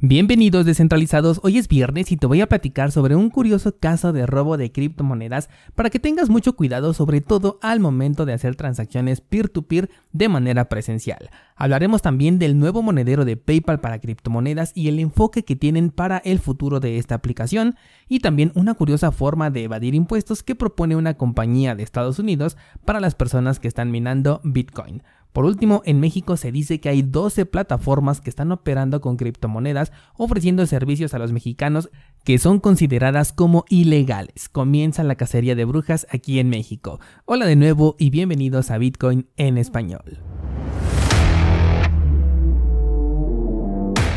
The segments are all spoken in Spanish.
Bienvenidos descentralizados, hoy es viernes y te voy a platicar sobre un curioso caso de robo de criptomonedas para que tengas mucho cuidado sobre todo al momento de hacer transacciones peer-to-peer de manera presencial. Hablaremos también del nuevo monedero de PayPal para criptomonedas y el enfoque que tienen para el futuro de esta aplicación y también una curiosa forma de evadir impuestos que propone una compañía de Estados Unidos para las personas que están minando Bitcoin. Por último, en México se dice que hay 12 plataformas que están operando con criptomonedas ofreciendo servicios a los mexicanos que son consideradas como ilegales. Comienza la cacería de brujas aquí en México. Hola de nuevo y bienvenidos a Bitcoin en español.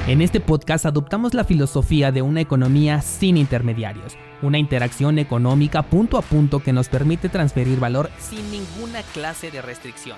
En este podcast adoptamos la filosofía de una economía sin intermediarios, una interacción económica punto a punto que nos permite transferir valor sin ninguna clase de restricción.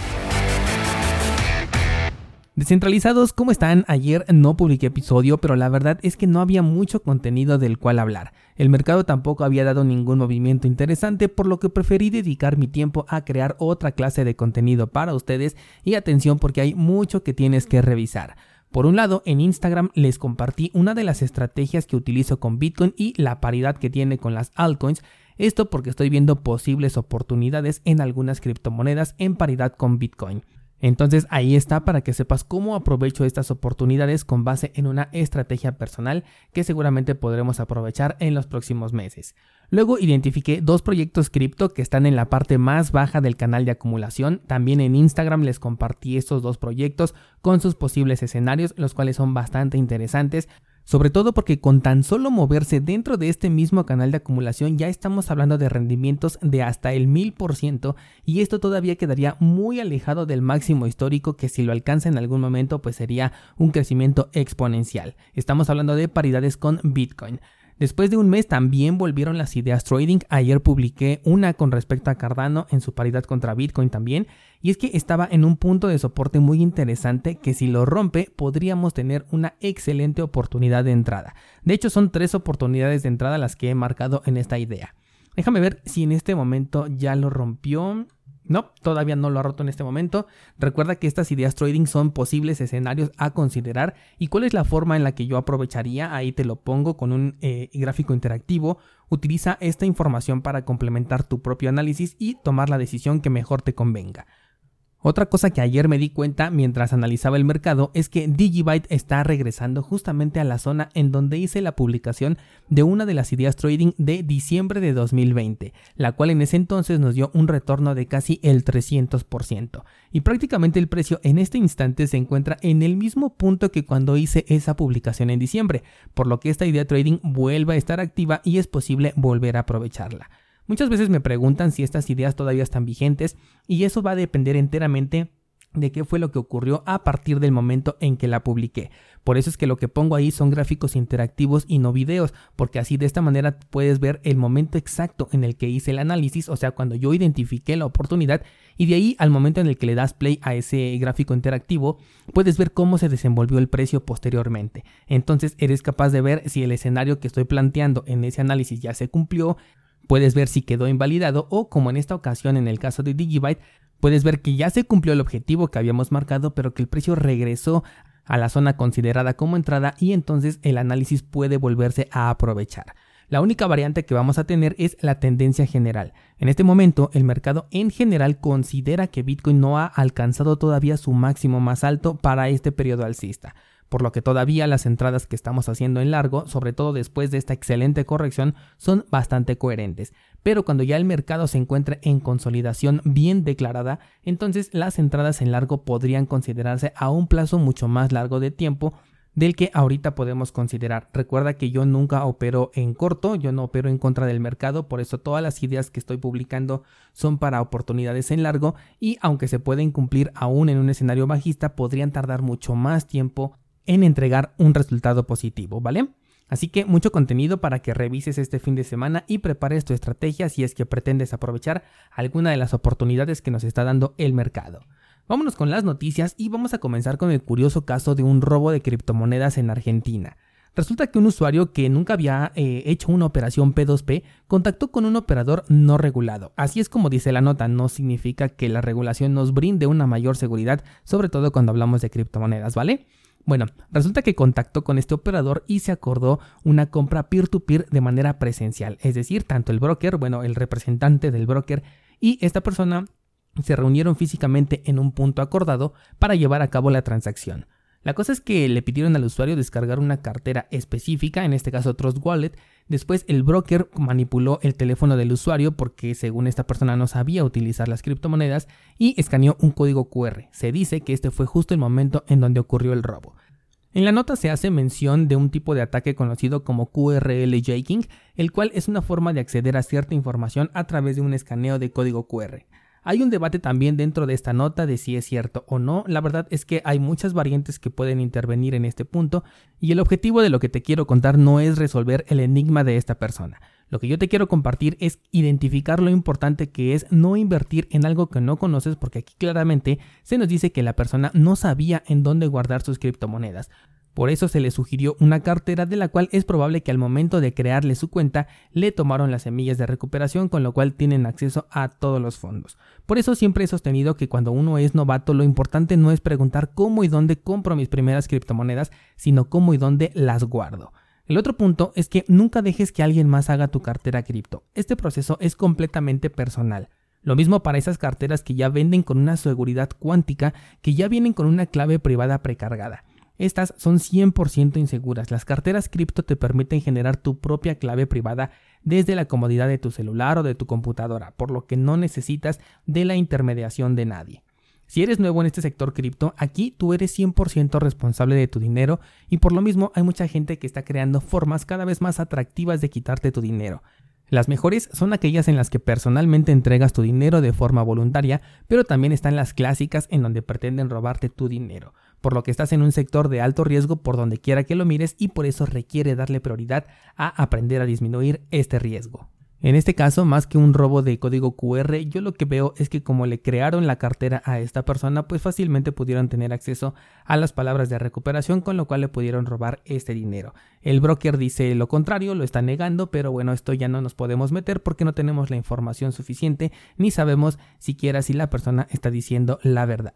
Descentralizados, ¿cómo están? Ayer no publiqué episodio, pero la verdad es que no había mucho contenido del cual hablar. El mercado tampoco había dado ningún movimiento interesante, por lo que preferí dedicar mi tiempo a crear otra clase de contenido para ustedes y atención porque hay mucho que tienes que revisar. Por un lado, en Instagram les compartí una de las estrategias que utilizo con Bitcoin y la paridad que tiene con las altcoins. Esto porque estoy viendo posibles oportunidades en algunas criptomonedas en paridad con Bitcoin. Entonces ahí está para que sepas cómo aprovecho estas oportunidades con base en una estrategia personal que seguramente podremos aprovechar en los próximos meses. Luego identifiqué dos proyectos cripto que están en la parte más baja del canal de acumulación. También en Instagram les compartí estos dos proyectos con sus posibles escenarios, los cuales son bastante interesantes. Sobre todo porque con tan solo moverse dentro de este mismo canal de acumulación ya estamos hablando de rendimientos de hasta el 1000% y esto todavía quedaría muy alejado del máximo histórico que si lo alcanza en algún momento pues sería un crecimiento exponencial. Estamos hablando de paridades con Bitcoin. Después de un mes también volvieron las ideas trading. Ayer publiqué una con respecto a Cardano en su paridad contra Bitcoin también. Y es que estaba en un punto de soporte muy interesante que si lo rompe podríamos tener una excelente oportunidad de entrada. De hecho son tres oportunidades de entrada las que he marcado en esta idea. Déjame ver si en este momento ya lo rompió. No, todavía no lo ha roto en este momento. Recuerda que estas ideas trading son posibles escenarios a considerar y cuál es la forma en la que yo aprovecharía. Ahí te lo pongo con un eh, gráfico interactivo. Utiliza esta información para complementar tu propio análisis y tomar la decisión que mejor te convenga. Otra cosa que ayer me di cuenta mientras analizaba el mercado es que Digibyte está regresando justamente a la zona en donde hice la publicación de una de las ideas trading de diciembre de 2020, la cual en ese entonces nos dio un retorno de casi el 300%. Y prácticamente el precio en este instante se encuentra en el mismo punto que cuando hice esa publicación en diciembre, por lo que esta idea trading vuelve a estar activa y es posible volver a aprovecharla. Muchas veces me preguntan si estas ideas todavía están vigentes y eso va a depender enteramente de qué fue lo que ocurrió a partir del momento en que la publiqué. Por eso es que lo que pongo ahí son gráficos interactivos y no videos, porque así de esta manera puedes ver el momento exacto en el que hice el análisis, o sea, cuando yo identifiqué la oportunidad y de ahí al momento en el que le das play a ese gráfico interactivo, puedes ver cómo se desenvolvió el precio posteriormente. Entonces eres capaz de ver si el escenario que estoy planteando en ese análisis ya se cumplió, Puedes ver si quedó invalidado o como en esta ocasión en el caso de Digibyte, puedes ver que ya se cumplió el objetivo que habíamos marcado pero que el precio regresó a la zona considerada como entrada y entonces el análisis puede volverse a aprovechar. La única variante que vamos a tener es la tendencia general. En este momento, el mercado en general considera que Bitcoin no ha alcanzado todavía su máximo más alto para este periodo alcista por lo que todavía las entradas que estamos haciendo en largo, sobre todo después de esta excelente corrección, son bastante coherentes. Pero cuando ya el mercado se encuentre en consolidación bien declarada, entonces las entradas en largo podrían considerarse a un plazo mucho más largo de tiempo del que ahorita podemos considerar. Recuerda que yo nunca opero en corto, yo no opero en contra del mercado, por eso todas las ideas que estoy publicando son para oportunidades en largo y aunque se pueden cumplir aún en un escenario bajista, podrían tardar mucho más tiempo en entregar un resultado positivo, ¿vale? Así que mucho contenido para que revises este fin de semana y prepares tu estrategia si es que pretendes aprovechar alguna de las oportunidades que nos está dando el mercado. Vámonos con las noticias y vamos a comenzar con el curioso caso de un robo de criptomonedas en Argentina. Resulta que un usuario que nunca había eh, hecho una operación P2P contactó con un operador no regulado. Así es como dice la nota, no significa que la regulación nos brinde una mayor seguridad, sobre todo cuando hablamos de criptomonedas, ¿vale? Bueno, resulta que contactó con este operador y se acordó una compra peer-to-peer de manera presencial, es decir, tanto el broker, bueno, el representante del broker y esta persona se reunieron físicamente en un punto acordado para llevar a cabo la transacción. La cosa es que le pidieron al usuario descargar una cartera específica, en este caso Trust Wallet. Después el broker manipuló el teléfono del usuario porque según esta persona no sabía utilizar las criptomonedas y escaneó un código QR. Se dice que este fue justo el momento en donde ocurrió el robo. En la nota se hace mención de un tipo de ataque conocido como QRL jaking, el cual es una forma de acceder a cierta información a través de un escaneo de código QR. Hay un debate también dentro de esta nota de si es cierto o no. La verdad es que hay muchas variantes que pueden intervenir en este punto y el objetivo de lo que te quiero contar no es resolver el enigma de esta persona. Lo que yo te quiero compartir es identificar lo importante que es no invertir en algo que no conoces porque aquí claramente se nos dice que la persona no sabía en dónde guardar sus criptomonedas. Por eso se le sugirió una cartera de la cual es probable que al momento de crearle su cuenta le tomaron las semillas de recuperación con lo cual tienen acceso a todos los fondos. Por eso siempre he sostenido que cuando uno es novato lo importante no es preguntar cómo y dónde compro mis primeras criptomonedas, sino cómo y dónde las guardo. El otro punto es que nunca dejes que alguien más haga tu cartera cripto. Este proceso es completamente personal. Lo mismo para esas carteras que ya venden con una seguridad cuántica, que ya vienen con una clave privada precargada. Estas son 100% inseguras. Las carteras cripto te permiten generar tu propia clave privada desde la comodidad de tu celular o de tu computadora, por lo que no necesitas de la intermediación de nadie. Si eres nuevo en este sector cripto, aquí tú eres 100% responsable de tu dinero y por lo mismo hay mucha gente que está creando formas cada vez más atractivas de quitarte tu dinero. Las mejores son aquellas en las que personalmente entregas tu dinero de forma voluntaria, pero también están las clásicas en donde pretenden robarte tu dinero por lo que estás en un sector de alto riesgo por donde quiera que lo mires y por eso requiere darle prioridad a aprender a disminuir este riesgo. En este caso, más que un robo de código QR, yo lo que veo es que como le crearon la cartera a esta persona, pues fácilmente pudieron tener acceso a las palabras de recuperación, con lo cual le pudieron robar este dinero. El broker dice lo contrario, lo está negando, pero bueno, esto ya no nos podemos meter porque no tenemos la información suficiente, ni sabemos siquiera si la persona está diciendo la verdad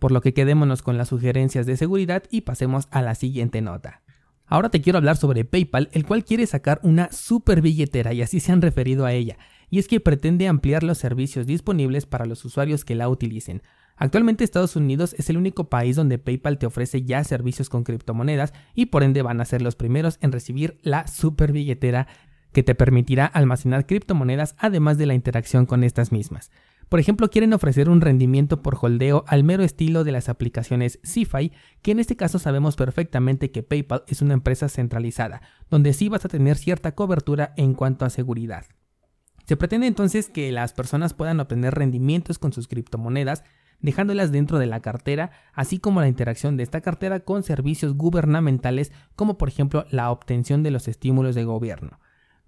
por lo que quedémonos con las sugerencias de seguridad y pasemos a la siguiente nota. Ahora te quiero hablar sobre PayPal, el cual quiere sacar una super billetera y así se han referido a ella, y es que pretende ampliar los servicios disponibles para los usuarios que la utilicen. Actualmente Estados Unidos es el único país donde PayPal te ofrece ya servicios con criptomonedas y por ende van a ser los primeros en recibir la super billetera que te permitirá almacenar criptomonedas además de la interacción con estas mismas. Por ejemplo, quieren ofrecer un rendimiento por holdeo al mero estilo de las aplicaciones CeFi, que en este caso sabemos perfectamente que PayPal es una empresa centralizada, donde sí vas a tener cierta cobertura en cuanto a seguridad. Se pretende entonces que las personas puedan obtener rendimientos con sus criptomonedas, dejándolas dentro de la cartera, así como la interacción de esta cartera con servicios gubernamentales como por ejemplo la obtención de los estímulos de gobierno.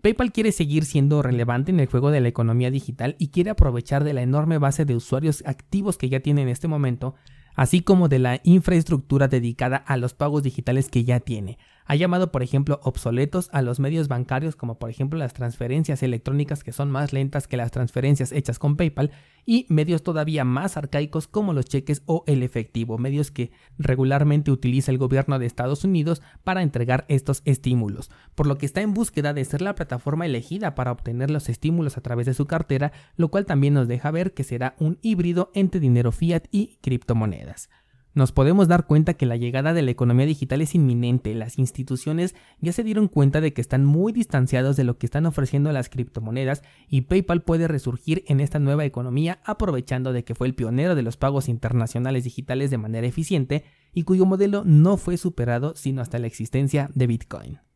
PayPal quiere seguir siendo relevante en el juego de la economía digital y quiere aprovechar de la enorme base de usuarios activos que ya tiene en este momento, así como de la infraestructura dedicada a los pagos digitales que ya tiene, ha llamado, por ejemplo, obsoletos a los medios bancarios como por ejemplo las transferencias electrónicas que son más lentas que las transferencias hechas con PayPal y medios todavía más arcaicos como los cheques o el efectivo, medios que regularmente utiliza el gobierno de Estados Unidos para entregar estos estímulos, por lo que está en búsqueda de ser la plataforma elegida para obtener los estímulos a través de su cartera, lo cual también nos deja ver que será un híbrido entre dinero fiat y criptomonedas. Nos podemos dar cuenta que la llegada de la economía digital es inminente. Las instituciones ya se dieron cuenta de que están muy distanciados de lo que están ofreciendo las criptomonedas y PayPal puede resurgir en esta nueva economía aprovechando de que fue el pionero de los pagos internacionales digitales de manera eficiente y cuyo modelo no fue superado sino hasta la existencia de Bitcoin.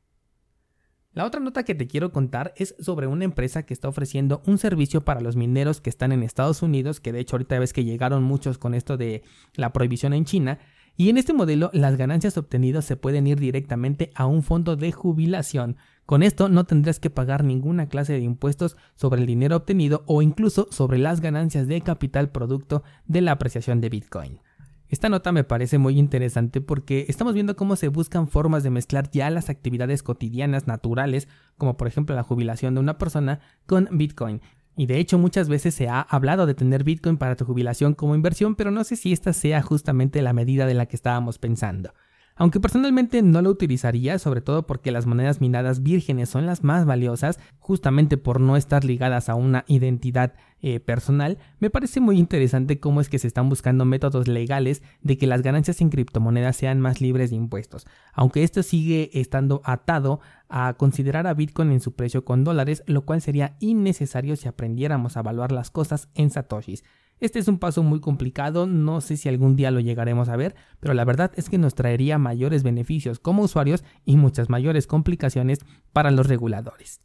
La otra nota que te quiero contar es sobre una empresa que está ofreciendo un servicio para los mineros que están en Estados Unidos, que de hecho ahorita ves que llegaron muchos con esto de la prohibición en China. Y en este modelo las ganancias obtenidas se pueden ir directamente a un fondo de jubilación. Con esto no tendrás que pagar ninguna clase de impuestos sobre el dinero obtenido o incluso sobre las ganancias de capital producto de la apreciación de Bitcoin. Esta nota me parece muy interesante porque estamos viendo cómo se buscan formas de mezclar ya las actividades cotidianas naturales, como por ejemplo la jubilación de una persona, con Bitcoin. Y de hecho muchas veces se ha hablado de tener Bitcoin para tu jubilación como inversión, pero no sé si esta sea justamente la medida de la que estábamos pensando. Aunque personalmente no lo utilizaría, sobre todo porque las monedas minadas vírgenes son las más valiosas, justamente por no estar ligadas a una identidad eh, personal, me parece muy interesante cómo es que se están buscando métodos legales de que las ganancias en criptomonedas sean más libres de impuestos, aunque esto sigue estando atado a considerar a Bitcoin en su precio con dólares, lo cual sería innecesario si aprendiéramos a evaluar las cosas en satoshis. Este es un paso muy complicado, no sé si algún día lo llegaremos a ver, pero la verdad es que nos traería mayores beneficios como usuarios y muchas mayores complicaciones para los reguladores.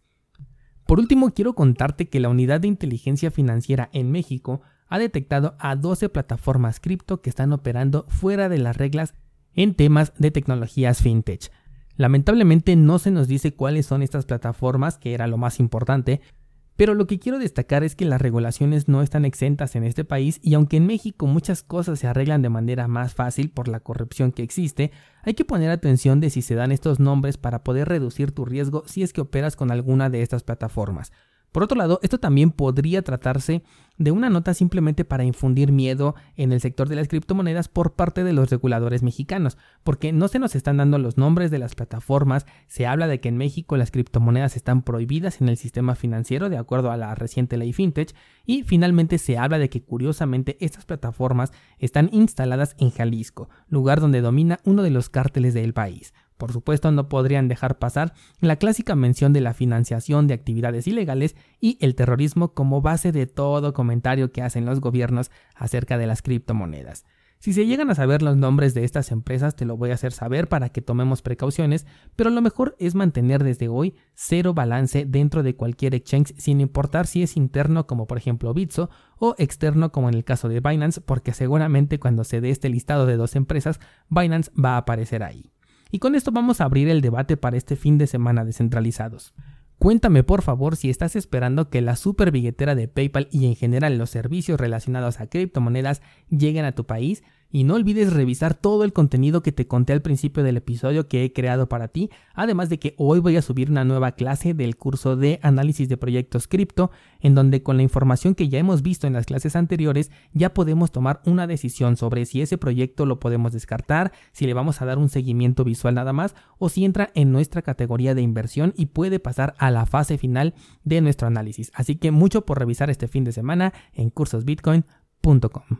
Por último, quiero contarte que la Unidad de Inteligencia Financiera en México ha detectado a 12 plataformas cripto que están operando fuera de las reglas en temas de tecnologías fintech. Lamentablemente no se nos dice cuáles son estas plataformas, que era lo más importante, pero lo que quiero destacar es que las regulaciones no están exentas en este país y aunque en México muchas cosas se arreglan de manera más fácil por la corrupción que existe, hay que poner atención de si se dan estos nombres para poder reducir tu riesgo si es que operas con alguna de estas plataformas. Por otro lado, esto también podría tratarse de una nota simplemente para infundir miedo en el sector de las criptomonedas por parte de los reguladores mexicanos, porque no se nos están dando los nombres de las plataformas, se habla de que en México las criptomonedas están prohibidas en el sistema financiero de acuerdo a la reciente ley FinTech, y finalmente se habla de que curiosamente estas plataformas están instaladas en Jalisco, lugar donde domina uno de los cárteles del país. Por supuesto, no podrían dejar pasar la clásica mención de la financiación de actividades ilegales y el terrorismo como base de todo comentario que hacen los gobiernos acerca de las criptomonedas. Si se llegan a saber los nombres de estas empresas, te lo voy a hacer saber para que tomemos precauciones, pero lo mejor es mantener desde hoy cero balance dentro de cualquier exchange sin importar si es interno como por ejemplo Bitso o externo como en el caso de Binance, porque seguramente cuando se dé este listado de dos empresas, Binance va a aparecer ahí. Y con esto vamos a abrir el debate para este fin de semana descentralizados. Cuéntame por favor si estás esperando que la super billetera de PayPal y en general los servicios relacionados a criptomonedas lleguen a tu país y no olvides revisar todo el contenido que te conté al principio del episodio que he creado para ti, además de que hoy voy a subir una nueva clase del curso de análisis de proyectos cripto, en donde con la información que ya hemos visto en las clases anteriores ya podemos tomar una decisión sobre si ese proyecto lo podemos descartar, si le vamos a dar un seguimiento visual nada más o si entra en nuestra categoría de inversión y puede pasar a la fase final de nuestro análisis. Así que mucho por revisar este fin de semana en cursosbitcoin.com.